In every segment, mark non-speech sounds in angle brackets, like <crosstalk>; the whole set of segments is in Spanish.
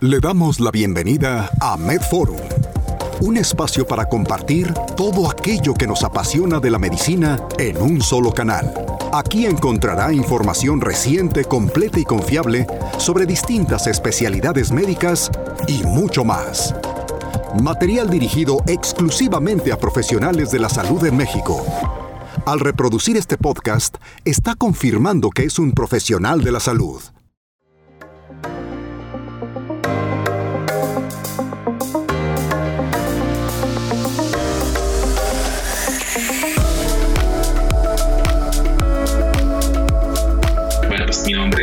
Le damos la bienvenida a MedForum, un espacio para compartir todo aquello que nos apasiona de la medicina en un solo canal. Aquí encontrará información reciente, completa y confiable sobre distintas especialidades médicas y mucho más. Material dirigido exclusivamente a profesionales de la salud en México. Al reproducir este podcast, está confirmando que es un profesional de la salud.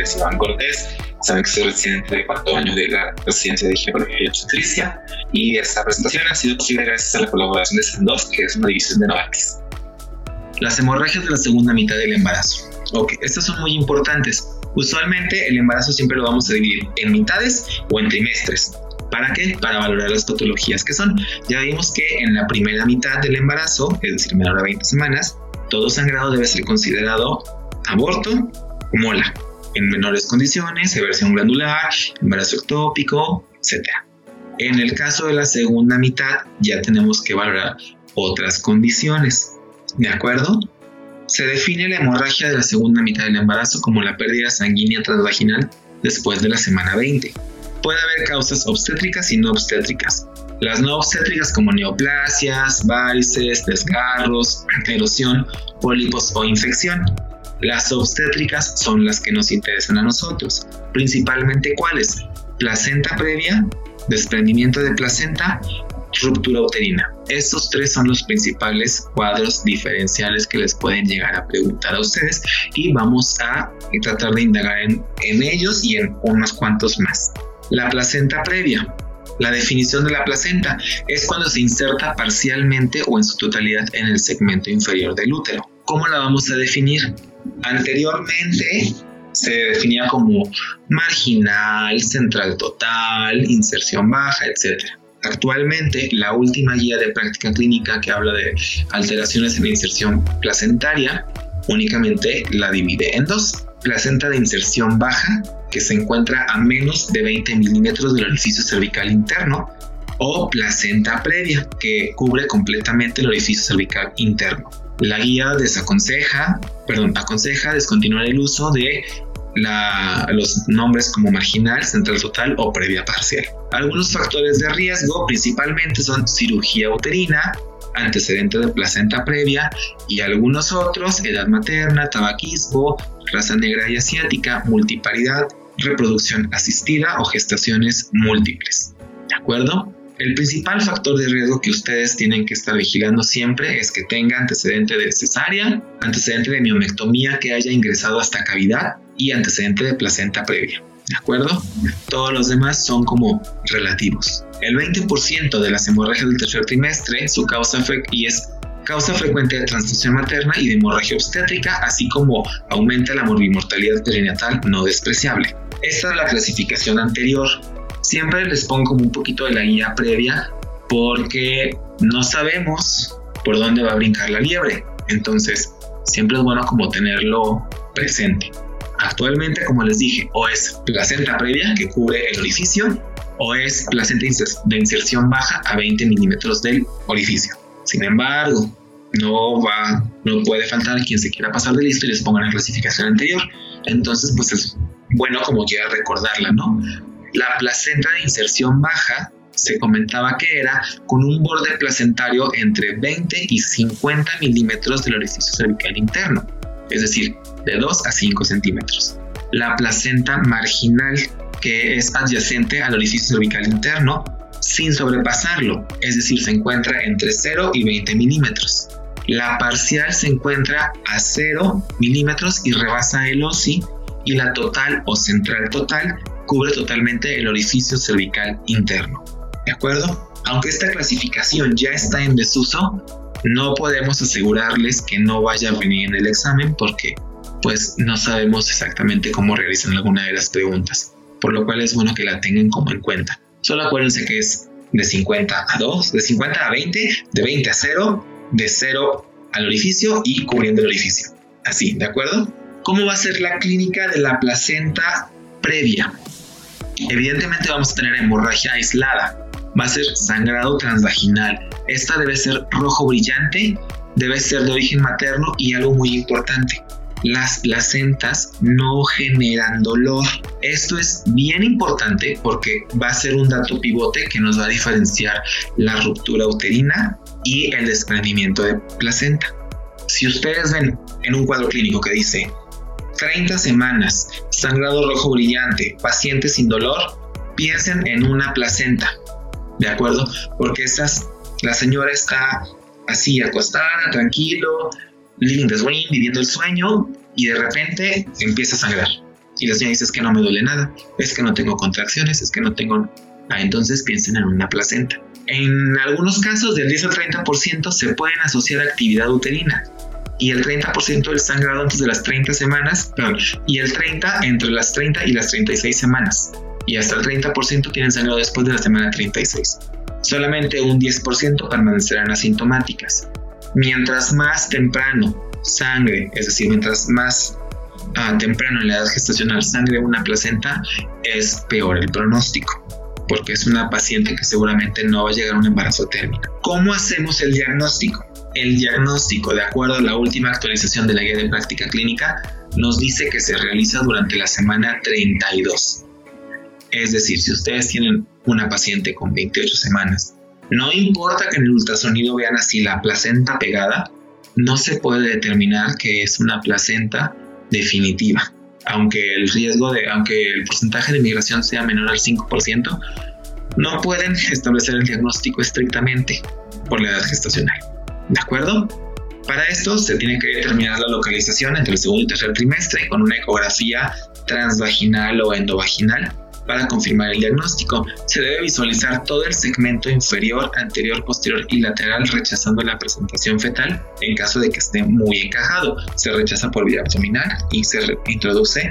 Es Iván Cortés. Saben que soy residente de cuarto año de la residencia de ginecología y obstetricia. Y esta presentación ha sido posible gracias a la colaboración de SAN2, que es una división de Novartis. Las hemorragias de la segunda mitad del embarazo. Ok, estas son muy importantes. Usualmente el embarazo siempre lo vamos a dividir en mitades o en trimestres. ¿Para qué? Para valorar las patologías que son. Ya vimos que en la primera mitad del embarazo, es decir, menor a 20 semanas, todo sangrado debe ser considerado aborto o mola. En menores condiciones, reversión glandular, embarazo ectópico, etc. En el caso de la segunda mitad, ya tenemos que valorar otras condiciones. ¿De acuerdo? Se define la hemorragia de la segunda mitad del embarazo como la pérdida sanguínea transvaginal después de la semana 20. Puede haber causas obstétricas y no obstétricas. Las no obstétricas como neoplasias, varices, desgarros, erosión, pólipos o infección. Las obstétricas son las que nos interesan a nosotros, principalmente cuáles? Placenta previa, desprendimiento de placenta ruptura uterina. Estos tres son los principales cuadros diferenciales que les pueden llegar a preguntar a ustedes y vamos a tratar de indagar en, en ellos y en unos cuantos más. La placenta previa. La definición de la placenta es cuando se inserta parcialmente o en su totalidad en el segmento inferior del útero. ¿Cómo la vamos a definir? Anteriormente se definía como marginal, central total, inserción baja, etc. Actualmente, la última guía de práctica clínica que habla de alteraciones en la inserción placentaria únicamente la divide en dos. Placenta de inserción baja, que se encuentra a menos de 20 milímetros del orificio cervical interno, o placenta previa, que cubre completamente el orificio cervical interno. La guía desaconseja, perdón, aconseja descontinuar el uso de los nombres como marginal, central total o previa parcial. Algunos factores de riesgo principalmente son cirugía uterina, antecedente de placenta previa y algunos otros, edad materna, tabaquismo, raza negra y asiática, multiparidad, reproducción asistida o gestaciones múltiples. ¿De acuerdo? El principal factor de riesgo que ustedes tienen que estar vigilando siempre es que tenga antecedente de cesárea, antecedente de miomectomía que haya ingresado hasta cavidad y antecedente de placenta previa. ¿De acuerdo? Todos los demás son como relativos. El 20% de las hemorragias del tercer trimestre, su causa y es causa frecuente de transfusión materna y de hemorragia obstétrica, así como aumenta la morbimortalidad perinatal no despreciable. Esta es la clasificación anterior. Siempre les pongo como un poquito de la guía previa porque no sabemos por dónde va a brincar la liebre. Entonces, siempre es bueno como tenerlo presente. Actualmente, como les dije, o es placenta previa que cubre el orificio o es placenta de inserción baja a 20 milímetros del orificio. Sin embargo, no va, no puede faltar quien se quiera pasar de listo y les ponga la clasificación anterior. Entonces, pues es bueno como quiera recordarla, ¿no? La placenta de inserción baja se comentaba que era con un borde placentario entre 20 y 50 milímetros del orificio cervical interno, es decir, de 2 a 5 centímetros. La placenta marginal, que es adyacente al orificio cervical interno, sin sobrepasarlo, es decir, se encuentra entre 0 y 20 milímetros. La parcial se encuentra a 0 milímetros y rebasa el OSI y la total o central total cubre totalmente el orificio cervical interno. ¿De acuerdo? Aunque esta clasificación ya está en desuso, no podemos asegurarles que no vaya a venir en el examen porque pues no sabemos exactamente cómo realizan alguna de las preguntas, por lo cual es bueno que la tengan como en cuenta. Solo acuérdense que es de 50 a 2, de 50 a 20, de 20 a 0, de 0 al orificio y cubriendo el orificio. Así, ¿de acuerdo? ¿Cómo va a ser la clínica de la placenta previa? Evidentemente vamos a tener hemorragia aislada, va a ser sangrado transvaginal. Esta debe ser rojo brillante, debe ser de origen materno y algo muy importante, las placentas no generan dolor. Esto es bien importante porque va a ser un dato pivote que nos va a diferenciar la ruptura uterina y el desprendimiento de placenta. Si ustedes ven en un cuadro clínico que dice 30 semanas, sangrado rojo brillante, paciente sin dolor, piensen en una placenta, ¿de acuerdo? Porque la señora está así acostada, tranquilo, living the dream, viviendo el sueño, y de repente empieza a sangrar. Y la señora dice, es que no me duele nada, es que no tengo contracciones, es que no tengo... Ah, entonces piensen en una placenta. En algunos casos, del 10 al 30% se pueden asociar a actividad uterina y el 30% del sangrado antes de las 30 semanas, perdón, y el 30 entre las 30 y las 36 semanas. Y hasta el 30% tienen sangrado después de la semana 36. Solamente un 10% permanecerán asintomáticas. Mientras más temprano sangre, es decir, mientras más ah, temprano en la edad gestacional sangre una placenta, es peor el pronóstico porque es una paciente que seguramente no va a llegar a un embarazo térmico. ¿Cómo hacemos el diagnóstico? El diagnóstico, de acuerdo a la última actualización de la guía de práctica clínica, nos dice que se realiza durante la semana 32. Es decir, si ustedes tienen una paciente con 28 semanas, no importa que en el ultrasonido vean así la placenta pegada, no se puede determinar que es una placenta definitiva. Aunque el riesgo de, aunque el porcentaje de migración sea menor al 5%, no pueden establecer el diagnóstico estrictamente por la edad gestacional. ¿De acuerdo? Para esto se tiene que determinar la localización entre el segundo y tercer trimestre con una ecografía transvaginal o endovaginal para confirmar el diagnóstico. Se debe visualizar todo el segmento inferior, anterior, posterior y lateral rechazando la presentación fetal en caso de que esté muy encajado. Se rechaza por vía abdominal y se introduce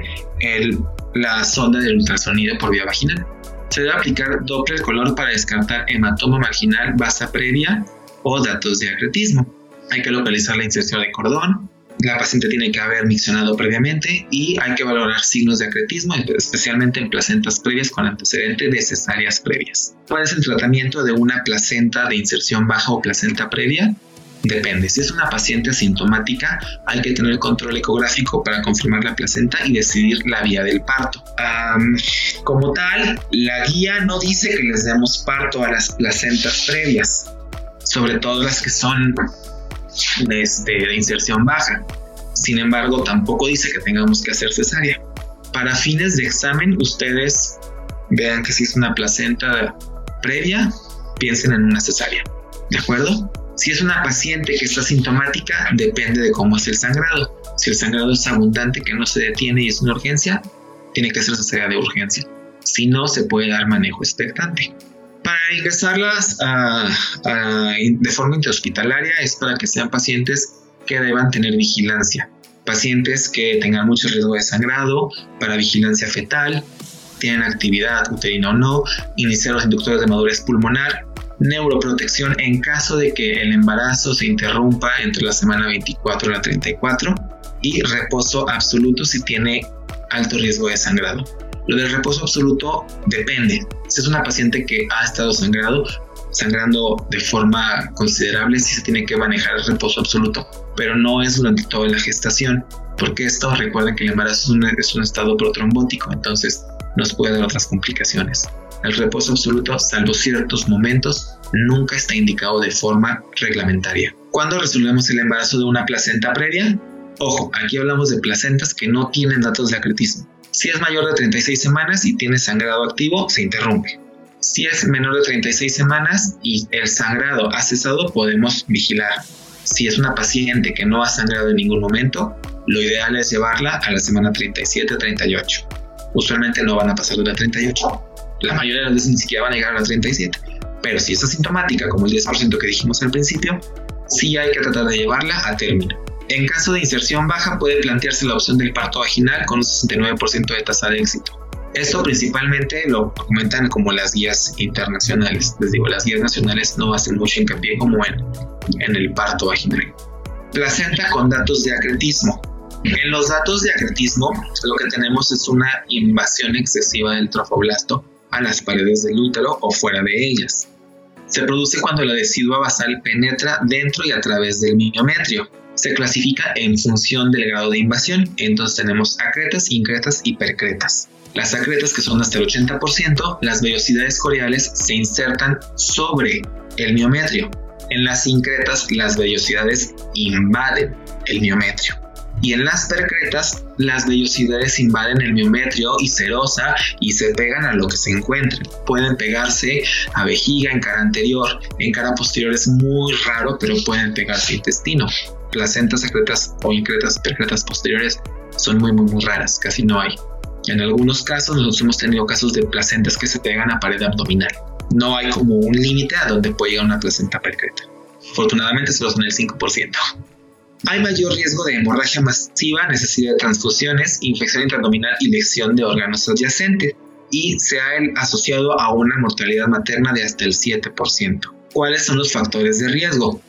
la sonda del ultrasonido por vía vaginal. Se debe aplicar Doppler color para descartar hematoma marginal, basa previa o datos de acretismo. Hay que localizar la inserción de cordón, la paciente tiene que haber miccionado previamente y hay que valorar signos de acretismo, especialmente en placentas previas con antecedente de cesáreas previas. ¿Cuál es el tratamiento de una placenta de inserción baja o placenta previa? Depende. Si es una paciente asintomática, hay que tener control ecográfico para confirmar la placenta y decidir la vía del parto. como tal, la guía no dice que les demos parto a las placentas previas, sobre todo las que son de, este, de inserción baja. Sin embargo, tampoco dice que tengamos que hacer cesárea. Para fines de examen, ustedes vean que si es una placenta previa, piensen en una cesárea. ¿De acuerdo? Si es una paciente que está sintomática, depende de cómo es el sangrado. Si el sangrado es abundante, que no se detiene y es una urgencia, tiene que ser cesárea de urgencia. Si no, se puede dar manejo expectante. Para ingresarlas de forma interhospitalaria es para que sean pacientes que deban tener vigilancia. Pacientes que tengan mucho riesgo de sangrado, para vigilancia fetal, tienen actividad uterina o no, iniciar los inductores de madurez pulmonar, neuroprotección en caso de que el embarazo se interrumpa entre la semana 24 y la 34 y reposo absoluto si tiene alto riesgo de sangrado. Lo del reposo absoluto depende. Si es una paciente que ha estado sangrado, sangrando de forma considerable, sí se tiene que manejar el reposo absoluto, pero no es durante toda la gestación, porque esto recuerden que el embarazo es un, es un estado protrombótico, entonces nos puede dar otras complicaciones. El reposo absoluto, salvo ciertos momentos, nunca está indicado de forma reglamentaria. ¿Cuándo resolvemos el embarazo de una placenta previa? Ojo, aquí hablamos de placentas que no tienen datos de acretismo. Si es mayor de 36 semanas y tiene sangrado activo, se interrumpe. Si es menor de 36 semanas y el sangrado ha cesado, podemos vigilar. Si es una paciente que no ha sangrado en ningún momento, lo ideal es llevarla a la semana 37-38. Usualmente no van a pasar de la 38. La mayoría de las veces ni siquiera van a llegar a la 37. Pero si es asintomática, como el 10% que dijimos al principio, sí hay que tratar de llevarla a término. En caso de inserción baja puede plantearse la opción del parto vaginal con un 69% de tasa de éxito. Esto principalmente lo comentan como las guías internacionales. Les digo, las guías nacionales no hacen mucho hincapié como en, en el parto vaginal. Placenta con datos de acretismo. En los datos de acretismo, lo que tenemos es una invasión excesiva del trofoblasto a las paredes del útero o fuera de ellas. Se produce cuando la decidua basal penetra dentro y a través del miometrio. Se clasifica en función del grado de invasión, entonces tenemos acretas, incretas y percretas. Las acretas, que son hasta el 80%, las vellosidades coreales se insertan sobre el miometrio. En las incretas, las vellosidades invaden el miometrio. Y en las percretas, las vellosidades invaden el miometrio y serosa y se pegan a lo que se encuentren. Pueden pegarse a vejiga en cara anterior, en cara posterior es muy raro, pero pueden pegarse a intestino. Placentas secretas o incretas percretas posteriores son muy, muy, muy raras, casi no hay. En algunos casos, nosotros hemos tenido casos de placentas que se pegan a pared abdominal. No hay como un límite a donde puede llegar una placenta percreta. Afortunadamente, solo son el 5%. Hay mayor riesgo de hemorragia masiva, necesidad de transfusiones, infección intraabdominal y lesión de órganos adyacentes y se ha asociado a una mortalidad materna de hasta el 7%. ¿Cuáles son los factores de riesgo?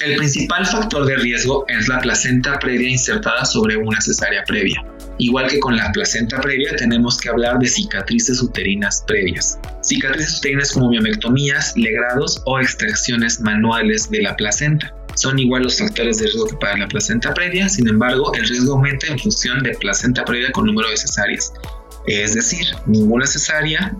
El principal factor de riesgo es la placenta previa insertada sobre una cesárea previa. Igual que con la placenta previa, tenemos que hablar de cicatrices uterinas previas. Cicatrices uterinas como miomectomías, legrados o extracciones manuales de la placenta son igual los factores de riesgo que para la placenta previa, sin embargo, el riesgo aumenta en función de placenta previa con número de cesáreas. Es decir, ninguna cesárea,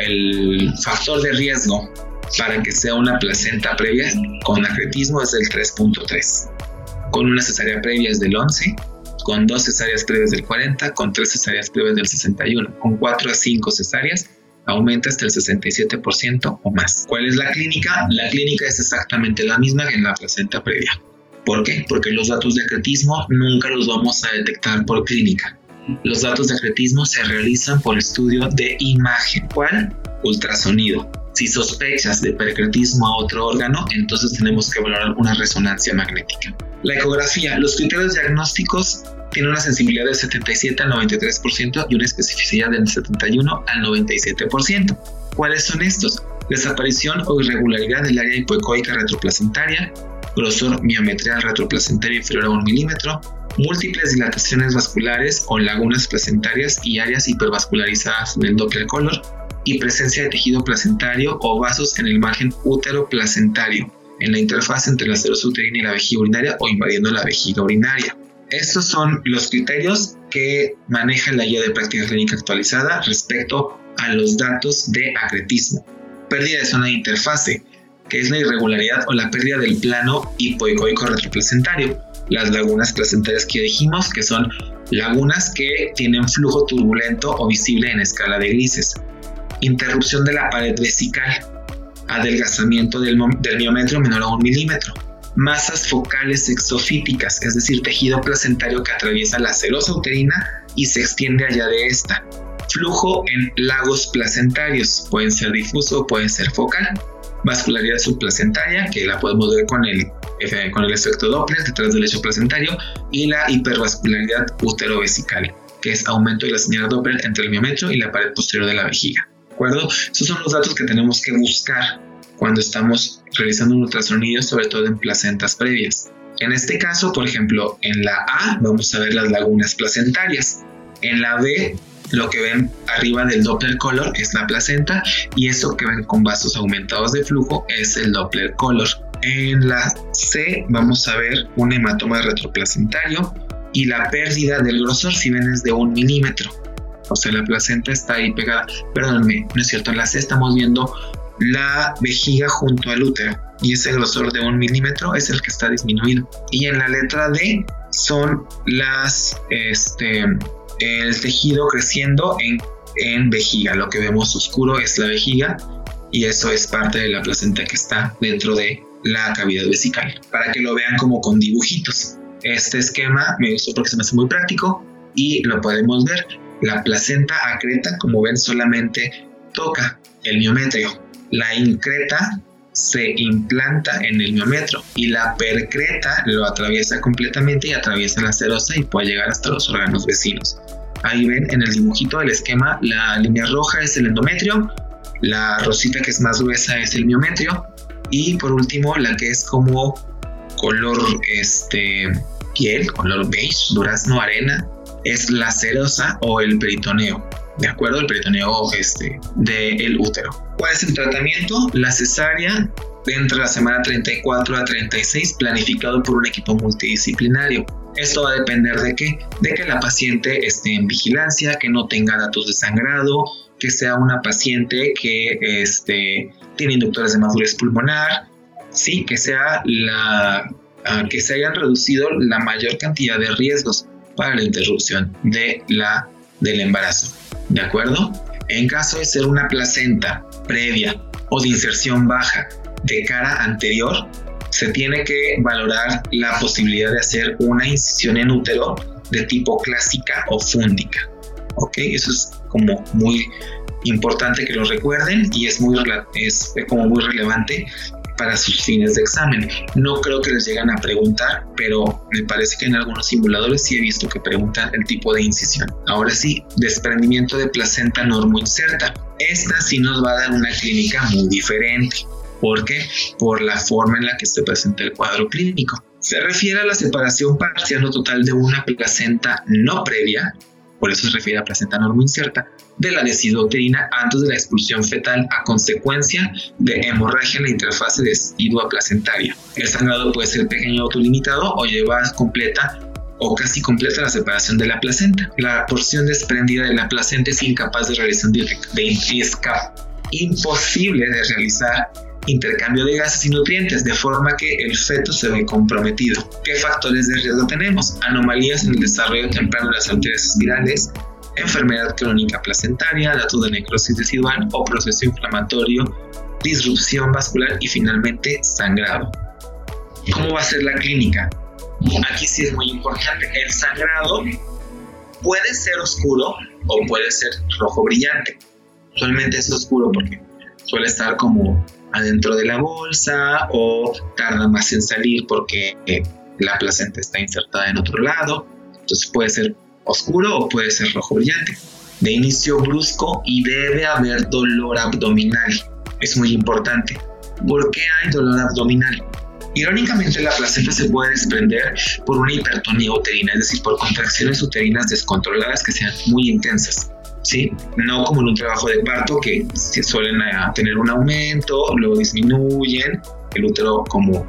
el factor de riesgo para que sea una placenta previa con acretismo es del 3.3. Con una cesárea previa es del 11, con dos cesáreas previas del 40, con tres cesáreas previas del 61, con 4 a 5 cesáreas aumenta hasta el 67% o más. ¿Cuál es la clínica? La clínica es exactamente la misma que en la placenta previa. ¿Por qué? Porque los datos de acretismo nunca los vamos a detectar por clínica. Los datos de acretismo se realizan por estudio de imagen. ¿Cuál? Ultrasonido. Si sospechas de percretismo a otro órgano, entonces tenemos que valorar una resonancia magnética. La ecografía. Los criterios diagnósticos tiene una sensibilidad del 77 al 93% y una especificidad del 71 al 97%. ¿Cuáles son estos? Desaparición o irregularidad del área hipoecoica retroplacentaria, grosor miometría retroplacentaria inferior a 1 milímetro, múltiples dilataciones vasculares o lagunas placentarias y áreas hipervascularizadas del Doppler color y presencia de tejido placentario o vasos en el margen útero placentario, en la interfaz entre la serosa uterina y la vejiga urinaria o invadiendo la vejiga urinaria. Estos son los criterios que maneja la guía de práctica clínica actualizada respecto a los datos de acretismo. Pérdida de zona de interfase, que es la irregularidad o la pérdida del plano hipoicoico retroplacentario. Las lagunas placentarias que dijimos, que son lagunas que tienen flujo turbulento o visible en escala de grises. Interrupción de la pared vesical. Adelgazamiento del, del menor a un milímetro masas focales exofíticas, es decir, tejido placentario que atraviesa la serosa uterina y se extiende allá de esta. Flujo en lagos placentarios, pueden ser difuso o pueden ser focal. Vascularidad subplacentaria, que la podemos ver con el, con el efecto Doppler detrás del lecho placentario, y la hipervascularidad uterovesical, que es aumento de la señal Doppler entre el miometrio y la pared posterior de la vejiga. ¿De acuerdo? Son los datos que tenemos que buscar cuando estamos realizando un ultrasonido, sobre todo en placentas previas. En este caso, por ejemplo, en la A vamos a ver las lagunas placentarias. En la B, lo que ven arriba del Doppler color es la placenta y eso que ven con vasos aumentados de flujo es el Doppler color. En la C vamos a ver un hematoma retroplacentario y la pérdida del grosor si ven es de un milímetro. O sea, la placenta está ahí pegada. Perdónenme, no es cierto. En la C estamos viendo la vejiga junto al útero y ese grosor de un milímetro es el que está disminuido. Y en la letra D son las, este, el tejido creciendo en, en vejiga. Lo que vemos oscuro es la vejiga y eso es parte de la placenta que está dentro de la cavidad vesical. Para que lo vean como con dibujitos. Este esquema me gustó porque se me hace muy práctico y lo podemos ver. La placenta acreta, como ven, solamente toca el miometrio la increta se implanta en el miometro y la percreta lo atraviesa completamente y atraviesa la serosa y puede llegar hasta los órganos vecinos. Ahí ven en el dibujito del esquema, la línea roja es el endometrio, la rosita que es más gruesa es el miometrio y por último la que es como color este piel, color beige, durazno arena, es la serosa o el peritoneo. ¿De acuerdo? El peritoneo este, del útero. ¿Cuál es el tratamiento? La cesárea entre la semana 34 a 36 planificado por un equipo multidisciplinario. Esto va a depender de qué? De que la paciente esté en vigilancia, que no tenga datos de sangrado, que sea una paciente que este, tiene inductores de madurez pulmonar, sí, que sea la ah, que se hayan reducido la mayor cantidad de riesgos para la interrupción de la, del embarazo. ¿De acuerdo? En caso de ser una placenta previa o de inserción baja de cara anterior, se tiene que valorar la posibilidad de hacer una incisión en útero de tipo clásica o fúndica. ¿Ok? Eso es como muy importante que lo recuerden y es, muy, es como muy relevante para sus fines de examen. No creo que les lleguen a preguntar, pero me parece que en algunos simuladores sí he visto que preguntan el tipo de incisión. Ahora sí, desprendimiento de placenta inserta. Esta sí nos va a dar una clínica muy diferente. ¿Por qué? Por la forma en la que se presenta el cuadro clínico. Se refiere a la separación parcial o total de una placenta no previa, por eso se refiere a placenta inserta, de la decidouterina antes de la expulsión fetal a consecuencia de hemorragia en la interfase decidua placentaria. El sangrado puede ser pequeño o autolimitado o llevar completa o casi completa la separación de la placenta. La porción desprendida de la placenta es incapaz de realizar de, imposible de realizar intercambio de gases y nutrientes, de forma que el feto se ve comprometido. ¿Qué factores de riesgo tenemos? Anomalías en el desarrollo temprano de las arterias espirales, enfermedad crónica placentaria, datos de necrosis residual o proceso inflamatorio, disrupción vascular y finalmente sangrado. ¿Cómo va a ser la clínica? Aquí sí es muy importante. El sangrado puede ser oscuro o puede ser rojo brillante. Usualmente es oscuro porque suele estar como adentro de la bolsa o tarda más en salir porque la placenta está insertada en otro lado. Entonces puede ser oscuro o puede ser rojo brillante. De inicio brusco y debe haber dolor abdominal. Es muy importante. ¿Por qué hay dolor abdominal? Irónicamente, la placenta se puede desprender por una hipertonía uterina, es decir, por contracciones uterinas descontroladas que sean muy intensas. ¿sí? No como en un trabajo de parto que suelen eh, tener un aumento, luego disminuyen, el útero como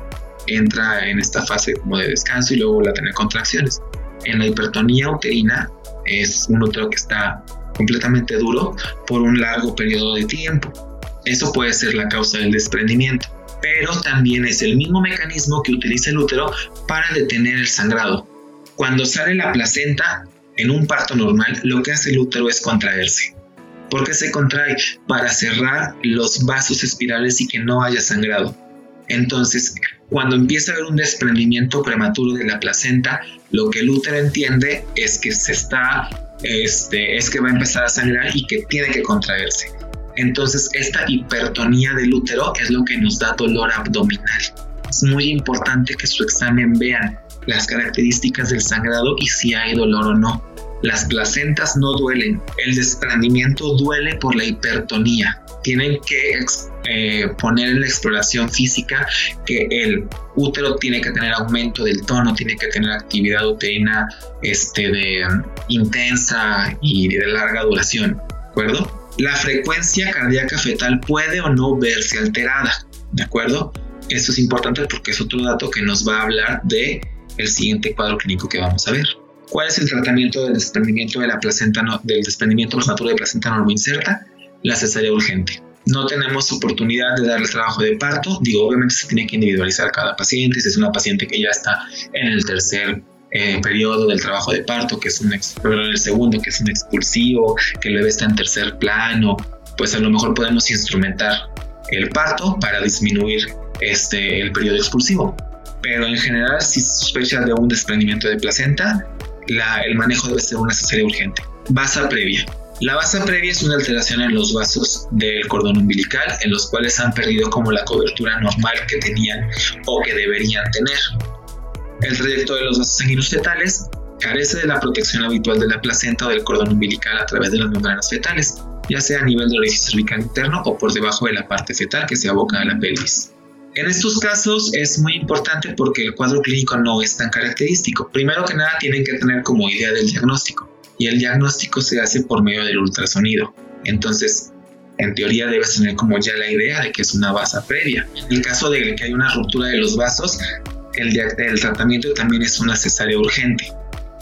entra en esta fase como de descanso y luego vuelve a tener contracciones. En la hipertonía uterina es un útero que está completamente duro por un largo periodo de tiempo. Eso puede ser la causa del desprendimiento, pero también es el mismo mecanismo que utiliza el útero para detener el sangrado. Cuando sale la placenta, en un parto normal, lo que hace el útero es contraerse. ¿Por qué se contrae? Para cerrar los vasos espirales y que no haya sangrado. Entonces, cuando empieza a haber un desprendimiento prematuro de la placenta, lo que útero entiende es que se está, este, es que va a empezar a sangrar y que tiene que contraerse. Entonces, esta hipertonía del útero es lo que nos da dolor abdominal. Es muy importante que su examen vean las características del sangrado y si hay dolor o no. Las placentas no duelen, el desprendimiento duele por la hipertonía. Tienen que eh, poner en la exploración física que el útero tiene que tener aumento del tono, tiene que tener actividad uterina este, de, intensa y de larga duración. ¿De acuerdo? La frecuencia cardíaca fetal puede o no verse alterada. ¿De acuerdo? Eso es importante porque es otro dato que nos va a hablar de siguiente cuadro clínico que vamos a ver. ¿Cuál es el tratamiento del desprendimiento de la placenta del desprendimiento prematuro de placenta no inserta? La cesárea urgente. No tenemos oportunidad de darle trabajo de parto. Digo, obviamente se tiene que individualizar cada paciente. Si es una paciente que ya está en el tercer eh, periodo del trabajo de parto, que es un el segundo, que es un expulsivo, que el bebé está en tercer plano, pues a lo mejor podemos instrumentar el parto para disminuir este, el periodo expulsivo pero en general si se sospecha de un desprendimiento de placenta, el manejo debe ser una cesárea urgente. Basa previa. La basa previa es una alteración en los vasos del cordón umbilical, en los cuales han perdido como la cobertura normal que tenían o que deberían tener. El trayecto de los vasos sanguíneos fetales carece de la protección habitual de la placenta o del cordón umbilical a través de las membranas fetales, ya sea a nivel del orificio cervical interno o por debajo de la parte fetal que se aboca a la pelvis. En estos casos es muy importante porque el cuadro clínico no es tan característico. Primero que nada tienen que tener como idea del diagnóstico y el diagnóstico se hace por medio del ultrasonido. Entonces, en teoría debes tener como ya la idea de que es una vasa previa. En el caso de que hay una ruptura de los vasos, el, el tratamiento también es una cesárea urgente.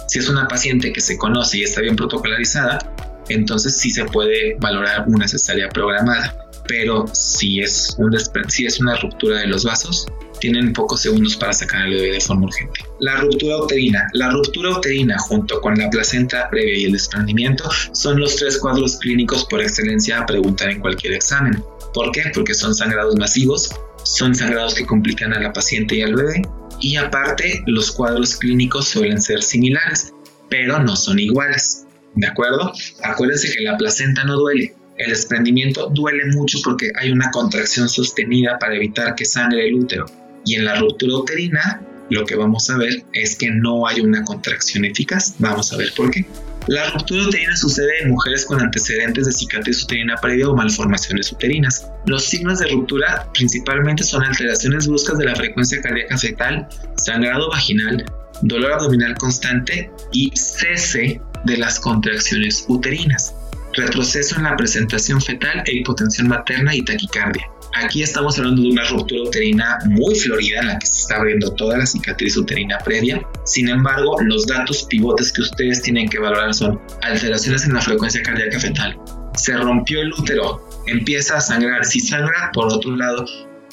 Si es una paciente que se conoce y está bien protocolarizada, entonces sí se puede valorar una cesárea programada. Pero si es, un si es una ruptura de los vasos, tienen pocos segundos para sacar el bebé de forma urgente. La ruptura uterina. La ruptura uterina junto con la placenta previa y el desprendimiento son los tres cuadros clínicos por excelencia a preguntar en cualquier examen. ¿Por qué? Porque son sangrados masivos, son sangrados que complican a la paciente y al bebé y aparte los cuadros clínicos suelen ser similares, pero no son iguales. ¿De acuerdo? Acuérdense que la placenta no duele. El desprendimiento duele mucho porque hay una contracción sostenida para evitar que sangre el útero. Y en la ruptura uterina, lo que vamos a ver es que no hay una contracción eficaz. Vamos a ver por qué. La ruptura uterina sucede en mujeres con antecedentes de cicatriz uterina previa o malformaciones uterinas. Los signos de ruptura principalmente son alteraciones bruscas de la frecuencia cardíaca fetal, sangrado vaginal, dolor abdominal constante y cese de las contracciones uterinas, retroceso en la presentación fetal e hipotensión materna y taquicardia. Aquí estamos hablando de una ruptura uterina muy florida en la que se está abriendo toda la cicatriz uterina previa. Sin embargo, los datos pivotes que ustedes tienen que valorar son alteraciones en la frecuencia cardíaca fetal. Se rompió el útero, empieza a sangrar. Si sangra, por otro lado,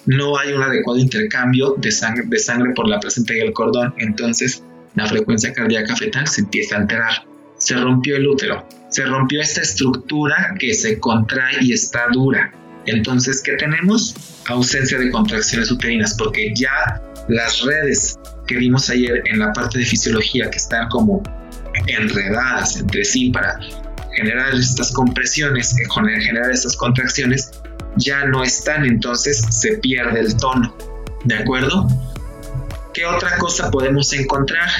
no hay un adecuado intercambio de sangre, de sangre por la placenta y el cordón. Entonces, la frecuencia cardíaca fetal se empieza a alterar. Se rompió el útero. Se rompió esta estructura que se contrae y está dura entonces, ¿qué tenemos? Ausencia de contracciones uterinas, porque ya las redes que vimos ayer en la parte de fisiología que están como enredadas entre sí para generar estas compresiones, generar estas contracciones, ya no están, entonces se pierde el tono. ¿De acuerdo? ¿Qué otra cosa podemos encontrar?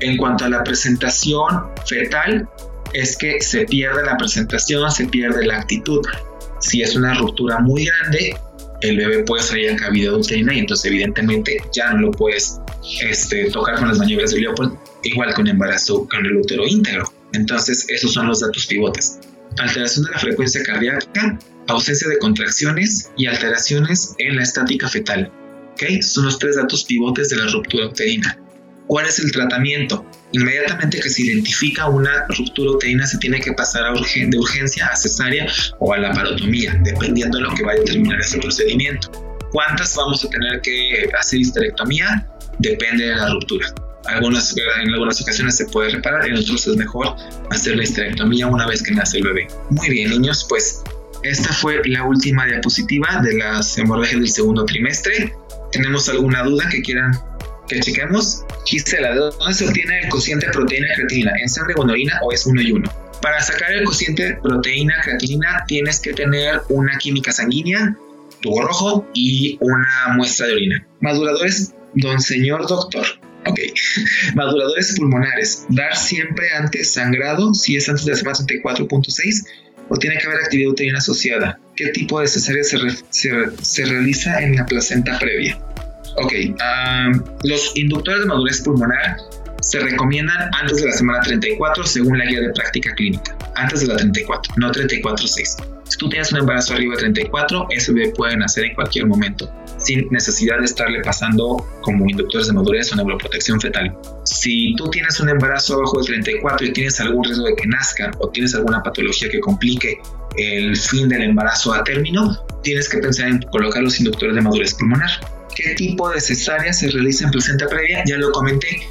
En cuanto a la presentación fetal, es que se pierde la presentación, se pierde la actitud. Si es una ruptura muy grande, el bebé puede salir a cavidad uterina y entonces evidentemente ya no lo puedes este, tocar con las maniobras de Leopold, igual con embarazo con el útero íntegro. Entonces esos son los datos pivotes. Alteración de la frecuencia cardíaca, ausencia de contracciones y alteraciones en la estática fetal. ¿Okay? Son los tres datos pivotes de la ruptura uterina. ¿Cuál es el tratamiento? Inmediatamente que se identifica una ruptura uterina se tiene que pasar de urgencia a cesárea o a la parotomía, dependiendo de lo que vaya a determinar ese procedimiento. ¿Cuántas vamos a tener que hacer histerectomía? Depende de la ruptura. Algunas, en algunas ocasiones se puede reparar, en otros es mejor hacer la histerectomía una vez que nace el bebé. Muy bien, niños, pues esta fue la última diapositiva de las hemorragias del segundo trimestre. ¿Tenemos alguna duda que quieran que chequemos, Gisela, ¿de dónde se obtiene el cociente proteína creatinina? ¿En sangre orina o es uno y uno? Para sacar el cociente proteína creatinina tienes que tener una química sanguínea, tubo rojo y una muestra de orina. Maduradores, don señor doctor. Ok. <laughs> Maduradores pulmonares. Dar siempre antes sangrado, si es antes de la semana 34.6, o tiene que haber actividad uterina asociada. ¿Qué tipo de cesárea se realiza en la placenta previa? Ok, los inductores de madurez pulmonar se recomiendan antes de la semana 34 según la guía de práctica clínica. Antes de la 34, no 34.6. Si tú tienes un embarazo arriba de 34, ese bebé puede nacer en cualquier momento, sin necesidad de estarle pasando como inductores de madurez o neuroprotección fetal. Si tú tienes un embarazo abajo de 34 y tienes algún riesgo de que nazca o tienes alguna patología que complique el fin del embarazo a término, tienes que pensar en colocar los inductores de madurez pulmonar qué tipo de cesárea se realiza en placenta previa, ya lo comenté.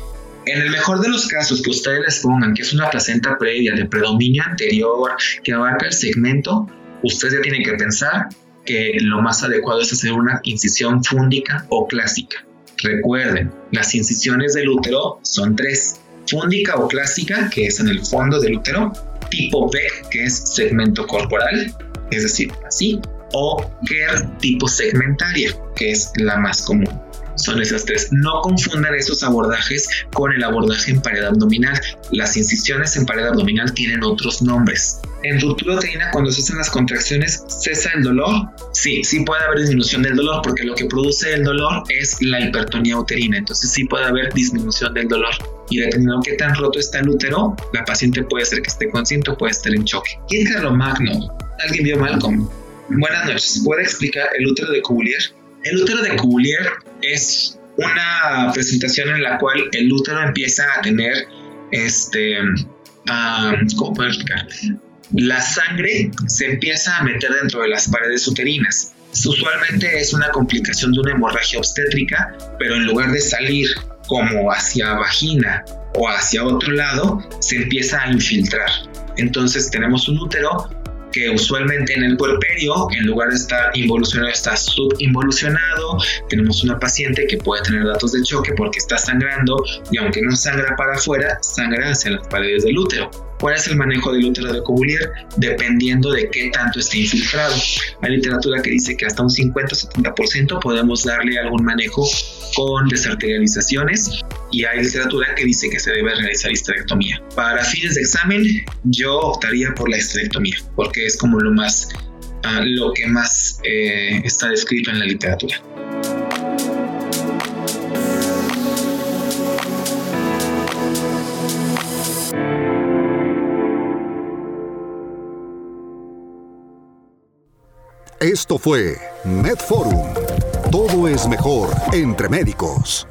En el mejor de los casos que ustedes les pongan que es una placenta previa de predominio anterior que abarca el segmento, ustedes ya tienen que pensar que lo más adecuado es hacer una incisión fúndica o clásica. Recuerden, las incisiones del útero son tres. Fúndica o clásica, que es en el fondo del útero, tipo Beck, que es segmento corporal, es decir, así, o GER tipo segmentaria, que es la más común. Son esas tres. No confundan esos abordajes con el abordaje en pared abdominal. Las incisiones en pared abdominal tienen otros nombres. en ruptura uterina, cuando se hacen las contracciones, ¿cesa el dolor? Sí, sí puede haber disminución del dolor, porque lo que produce el dolor es la hipertonía uterina. Entonces sí puede haber disminución del dolor. Y dependiendo de qué tan roto está el útero, la paciente puede ser que esté consciente o puede estar en choque. ¿Qué es Magno? ¿Alguien vio Malcolm? Buenas noches. ¿Puede explicar el útero de Cuvier? El útero de Cuvier es una presentación en la cual el útero empieza a tener este, ¿cómo puedo explicar? La sangre se empieza a meter dentro de las paredes uterinas. Usualmente es una complicación de una hemorragia obstétrica, pero en lugar de salir como hacia vagina o hacia otro lado, se empieza a infiltrar. Entonces tenemos un útero que usualmente en el puerperio, en lugar de estar involucionado, está subinvolucionado. Tenemos una paciente que puede tener datos de choque porque está sangrando y aunque no sangra para afuera, sangra hacia las paredes del útero. ¿Cuál es el manejo del útero de Cuvier? Dependiendo de qué tanto esté infiltrado. Hay literatura que dice que hasta un 50-70% podemos darle algún manejo con desarterializaciones y hay literatura que dice que se debe realizar histerectomía. Para fines de examen, yo optaría por la histerectomía porque es como lo más, uh, lo que más eh, está descrito en la literatura. Esto fue MedForum. Todo es mejor entre médicos.